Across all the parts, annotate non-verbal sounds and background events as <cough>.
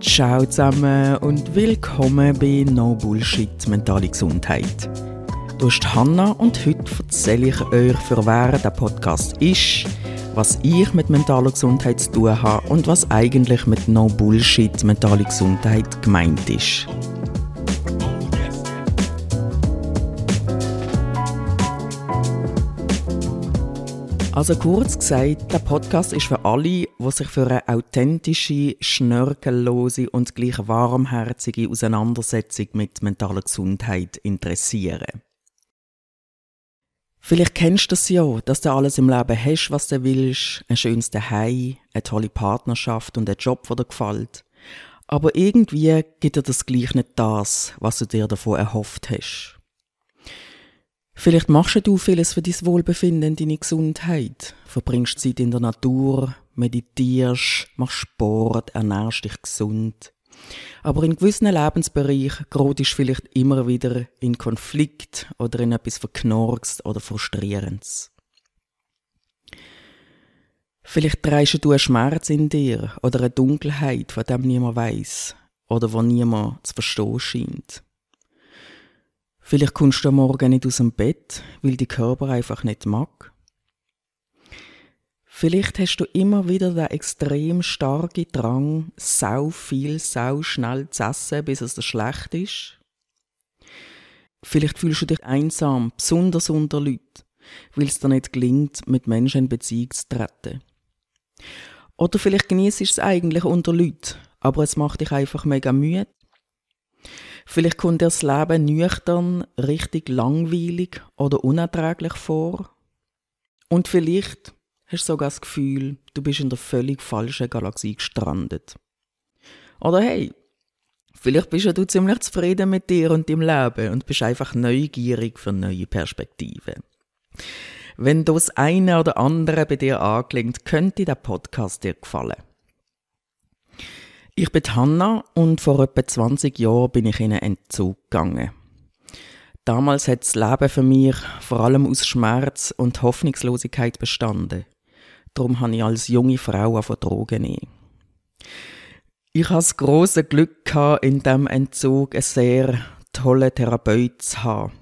Ciao zusammen und willkommen bei No Bullshit Mentale Gesundheit. Du bist Hanna und heute erzähle ich euch, für wer der Podcast ist, was ich mit mentaler Gesundheit zu tun habe und was eigentlich mit No Bullshit Mentale Gesundheit gemeint ist. Also kurz gesagt, der Podcast ist für alle, die sich für eine authentische, schnörkellose und gleich warmherzige Auseinandersetzung mit mentaler Gesundheit interessieren. Vielleicht kennst du das ja, dass du alles im Leben hast, was du willst, ein schönes Zuhause, eine tolle Partnerschaft und einen Job, der dir gefällt. Aber irgendwie gibt dir das gleich nicht das, was du dir davon erhofft hast. Vielleicht machst du vieles für dein Wohlbefinden, deine Gesundheit. Verbringst Zeit in der Natur, meditierst, machst Sport, ernährst dich gesund. Aber in gewissen Lebensbereichen gerätst vielleicht immer wieder in Konflikt oder in etwas Verknorkst oder Frustrierendes. Vielleicht trägst du einen Schmerz in dir oder eine Dunkelheit, von dem niemand weiß oder wo niemand zu verstehen scheint. Vielleicht kommst du am Morgen nicht aus dem Bett, weil die Körper einfach nicht mag. Vielleicht hast du immer wieder den extrem starken Drang, sau viel, sau schnell zu essen, bis es dir schlecht ist. Vielleicht fühlst du dich einsam, besonders unter Leuten, weil es dir nicht gelingt, mit Menschen in Beziehung zu treten. Oder vielleicht genießt es eigentlich unter Leuten, aber es macht dich einfach mega müde Vielleicht kommt dir das Leben nüchtern, richtig langweilig oder unerträglich vor. Und vielleicht hast du sogar das Gefühl, du bist in der völlig falschen Galaxie gestrandet. Oder hey, vielleicht bist du ziemlich zufrieden mit dir und deinem Leben und bist einfach neugierig für neue Perspektiven. Wenn das eine oder andere bei dir angelingt, könnte der Podcast dir gefallen. Ich bin Hanna und vor etwa 20 Jahren bin ich in einen Entzug gegangen. Damals hat das Leben für mich vor allem aus Schmerz und Hoffnungslosigkeit bestanden. Darum habe ich als junge Frau von Drogen nehmen. Ich hatte das grosse Glück, gehabt, in diesem Entzug einen sehr tollen Therapeut zu haben.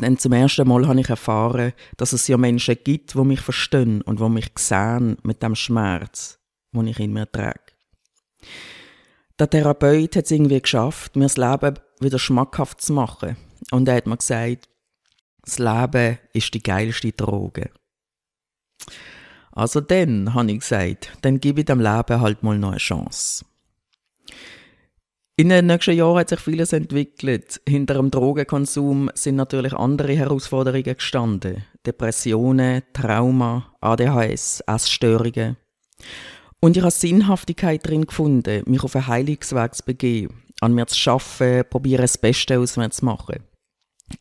Denn zum ersten Mal habe ich erfahren, dass es ja Menschen gibt, die mich verstehen und die mich sehen mit dem Schmerz, den ich in mir trage. Der Therapeut hat es irgendwie geschafft, mir das Leben wieder schmackhaft zu machen. Und er hat mir gesagt, das Leben ist die geilste Droge. Also dann, habe ich gesagt, dann gebe ich dem Leben halt mal noch eine Chance. In den nächsten Jahren hat sich vieles entwickelt. Hinter dem Drogenkonsum sind natürlich andere Herausforderungen gestanden. Depressionen, Trauma, ADHS, Essstörungen. Und ich habe Sinnhaftigkeit drin gefunden, mich auf einen Heilungsweg zu begeben, an mir zu arbeiten, probieren das Beste aus mir zu machen.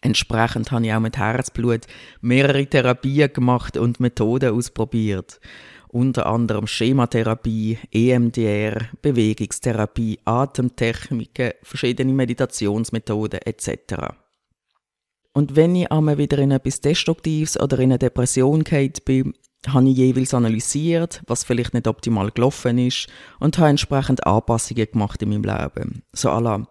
Entsprechend habe ich auch mit Herzblut mehrere Therapien gemacht und Methoden ausprobiert. Unter anderem Schematherapie, EMDR, Bewegungstherapie, Atemtechniken, verschiedene Meditationsmethoden etc. Und wenn ich einmal wieder in etwas Destruktives oder in eine Depression geht bin, habe ich jeweils analysiert, was vielleicht nicht optimal gelaufen ist und habe entsprechend Anpassungen gemacht in meinem Leben. So la,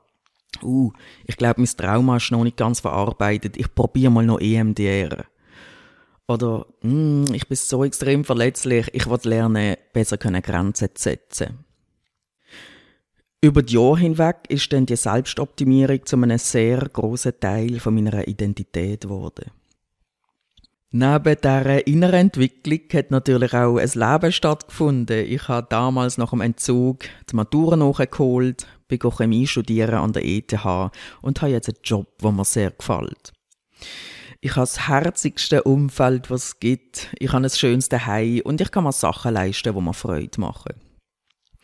uh, ich glaube, mein Trauma ist noch nicht ganz verarbeitet, ich probiere mal noch EMDR. Oder, mm, ich bin so extrem verletzlich, ich will lernen, besser können Grenzen zu setzen. Über die Jahre hinweg ist dann die Selbstoptimierung zu einem sehr großen Teil von meiner Identität geworden. Neben dieser inneren Entwicklung hat natürlich auch ein Leben stattgefunden. Ich habe damals nach dem Entzug die Matura nachgeholt, bin Chemie studieren an der ETH und habe jetzt einen Job, der mir sehr gefällt. Ich habe das herzigste Umfeld, was es gibt. Ich habe das schönste Heim und ich kann mir Sachen leisten, die mir Freude machen.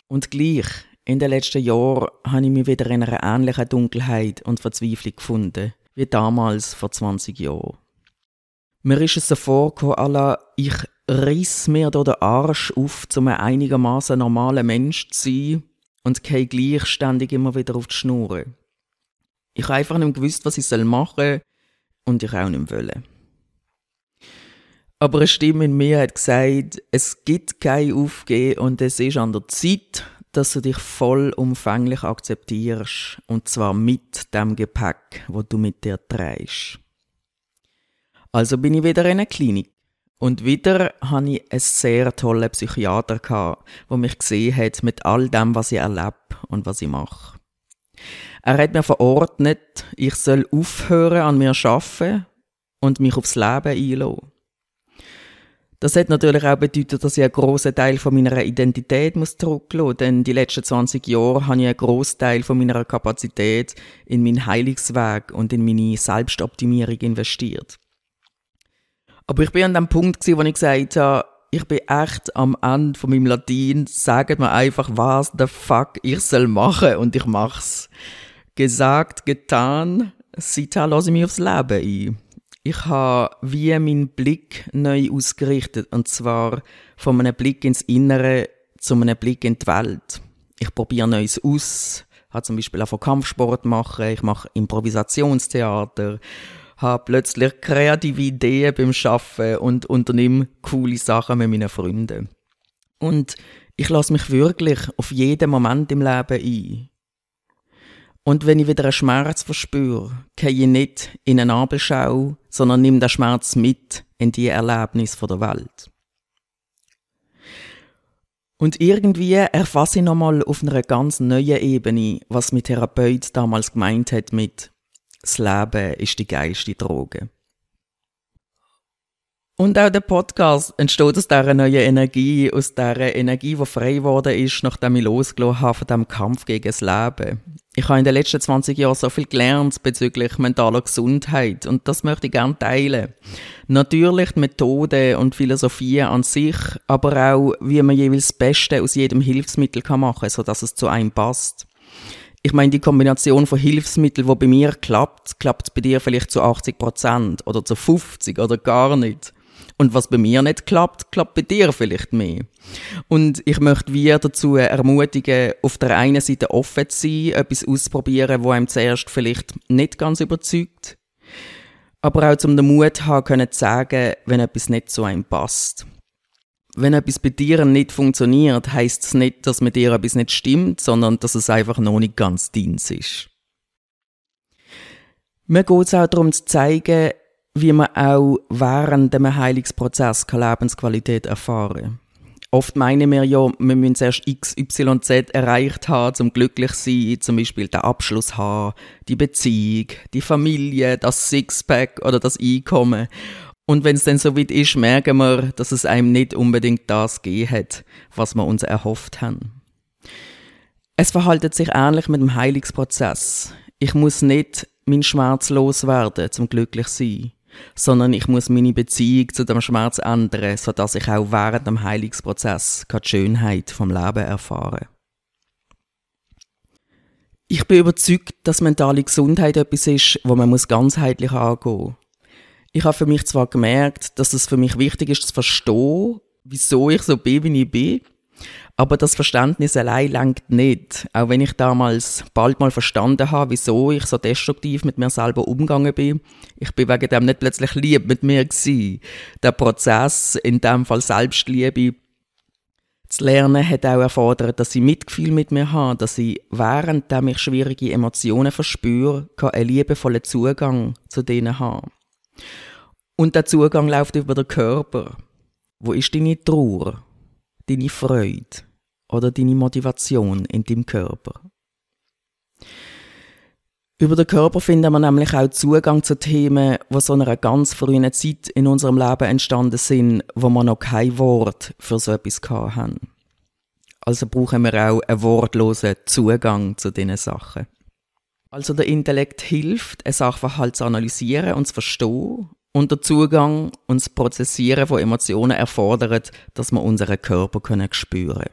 Und gleich, in den letzten Jahren habe ich mich wieder in einer ähnlichen Dunkelheit und Verzweiflung gefunden, wie damals vor 20 Jahren. Mir ist es so vorgekommen, ich riss mir da den Arsch auf, um ein einigermaßen normaler Mensch zu sein und gehe gleichständig immer wieder auf die Schnur. Ich habe einfach nicht gewusst, was ich machen soll und ich auch nicht wollen. Aber eine Stimme in mir hat gesagt, es gibt kein Aufgehen und es ist an der Zeit, dass du dich vollumfänglich akzeptierst und zwar mit dem Gepäck, wo du mit dir trägst. Also bin ich wieder in einer Klinik. Und wieder hatte ich einen sehr tollen Psychiater, der mich gesehen hat mit all dem, was ich erlebe und was ich mache. Er hat mir verordnet, ich soll aufhören an mir arbeiten und mich aufs Leben einlassen. Das hat natürlich auch bedeutet, dass ich einen grossen Teil von meiner Identität muss zurücklassen muss, denn die letzten 20 Jahre habe ich einen grossen Teil von meiner Kapazität in meinen Heilungsweg und in meine Selbstoptimierung investiert. Aber ich bin an dem Punkt gewesen, wo ich gesagt habe, ich bin echt am Ende von meinem Latein, sagt mir einfach, was the fuck ich soll machen. Und ich mach's. Gesagt, getan, seitdem lasse ich mich aufs Leben ein. Ich habe wie meinen Blick neu ausgerichtet. Und zwar von einem Blick ins Innere zu einem Blick in die Welt. Ich probiere Neues aus, habe zum Beispiel auch von Kampfsport machen, ich mache Improvisationstheater, habe plötzlich kreative Ideen beim Schaffen und unternehme coole Sachen mit meinen Freunden. Und ich lasse mich wirklich auf jeden Moment im Leben ein. Und wenn ich wieder einen Schmerz verspüre, gehe ich nicht in eine Nabelschau, sondern nehme den Schmerz mit in die Erlebnis der Welt. Und irgendwie erfasse ich nochmal auf einer ganz neuen Ebene, was mein Therapeut damals gemeint hat mit das Leben ist die geilste Droge. Und auch der Podcast entsteht aus dieser neuen Energie, aus dieser Energie, die frei geworden ist, nachdem ich losgelassen habe von diesem Kampf gegen das Leben. Ich habe in den letzten 20 Jahren so viel gelernt bezüglich mentaler Gesundheit und das möchte ich gerne teilen. Natürlich die Methode und Philosophie an sich, aber auch, wie man jeweils das Beste aus jedem Hilfsmittel machen kann, sodass es zu einem passt. Ich meine, die Kombination von Hilfsmitteln, die bei mir klappt, klappt bei dir vielleicht zu 80 Prozent oder zu 50 oder gar nicht. Und was bei mir nicht klappt, klappt bei dir vielleicht mehr. Und ich möchte wir dazu ermutigen, auf der einen Seite offen zu sein, etwas auszuprobieren, wo einem zuerst vielleicht nicht ganz überzeugt. Aber auch zum den Mut haben können zu sagen, wenn etwas nicht zu einem passt. Wenn etwas bei dir nicht funktioniert, heißt es nicht, dass mit dir etwas nicht stimmt, sondern dass es einfach noch nicht ganz deins ist. Mir geht es auch darum zu zeigen, wie man auch während dem Heilungsprozess Lebensqualität erfahren kann. Oft meinen wir ja, wir müssen zuerst X, Y, Z erreicht haben, zum glücklich sein, zum Beispiel den Abschluss haben, die Beziehung, die Familie, das Sixpack oder das Einkommen. Und wenn es dann so weit ist, merken wir, dass es einem nicht unbedingt das gegeben hat, was wir uns erhofft haben. Es verhaltet sich ähnlich mit dem Heilungsprozess. Ich muss nicht mein Schmerz loswerden, zum glücklich sein sondern ich muss meine Beziehung zu dem Schmerz ändern, sodass ich auch während dem Heilungsprozess die Schönheit vom Leben erfahre. Ich bin überzeugt, dass mentale Gesundheit etwas ist, wo man ganzheitlich angehen muss. Ich habe für mich zwar gemerkt, dass es für mich wichtig ist zu verstehen, wieso ich so bin, wie ich bin, aber das Verständnis allein langt nicht. Auch wenn ich damals bald mal verstanden habe, wieso ich so destruktiv mit mir selber umgegangen bin. Ich bin wegen dem nicht plötzlich lieb mit mir gewesen. Der Prozess, in dem Fall Selbstliebe, zu lernen, hat auch erfordert, dass ich Mitgefühl mit mir habe, dass ich, während ich schwierige Emotionen verspüre, einen liebevollen Zugang zu denen habe. Und der Zugang läuft über den Körper. Wo ist deine Trauer? Deine Freude? oder deine Motivation in deinem Körper. Über den Körper finden wir nämlich auch Zugang zu Themen, die so einer ganz frühen Zeit in unserem Leben entstanden sind, wo wir noch kein Wort für so etwas haben. Also brauchen wir auch einen wortlosen Zugang zu diesen Sachen. Also der Intellekt hilft, eine Sachverhalt zu analysieren und zu verstehen und der Zugang und das Prozessieren von Emotionen erfordert, dass wir unseren Körper spüren können.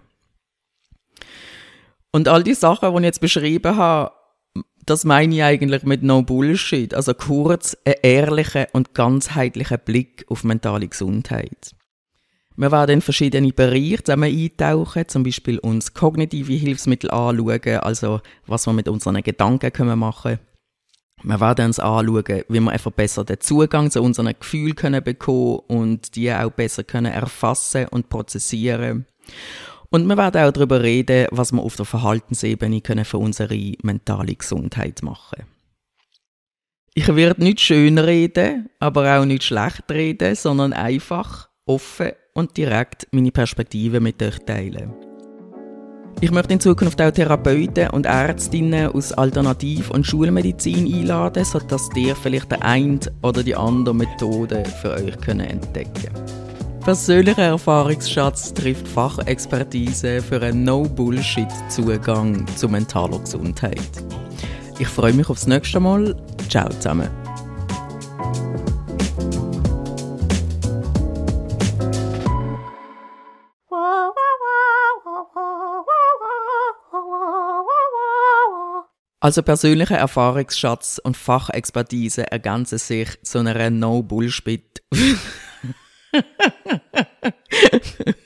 Und all die Sachen, die ich jetzt beschrieben habe, das meine ich eigentlich mit No Bullshit. Also kurz, einen ehrlichen und ganzheitlichen Blick auf mentale Gesundheit. Wir werden in verschiedene Bereiche zusammen eintauchen, zum Beispiel uns kognitive Hilfsmittel anschauen, also was wir mit unseren Gedanken können machen wir werden uns anschauen, wie wir einen verbesserten Zugang zu unseren Gefühlen können bekommen und die auch besser können erfassen und prozessieren. Und wir werden auch darüber reden, was wir auf der Verhaltensebene können für unsere mentale Gesundheit machen Ich werde nicht schön reden, aber auch nicht schlecht reden, sondern einfach, offen und direkt meine Perspektive mit euch teilen. Ich möchte in Zukunft auch Therapeuten und Ärztinnen aus Alternativ- und Schulmedizin einladen, sodass ihr vielleicht die eine oder die andere Methode für euch entdecken könnt. Persönlicher Erfahrungsschatz trifft Fachexpertise für einen No-Bullshit-Zugang zu mentaler Gesundheit. Ich freue mich aufs nächste Mal. Ciao zusammen. Also persönlicher Erfahrungsschatz und Fachexpertise ergänzen sich zu einer No-Bullshit. <laughs>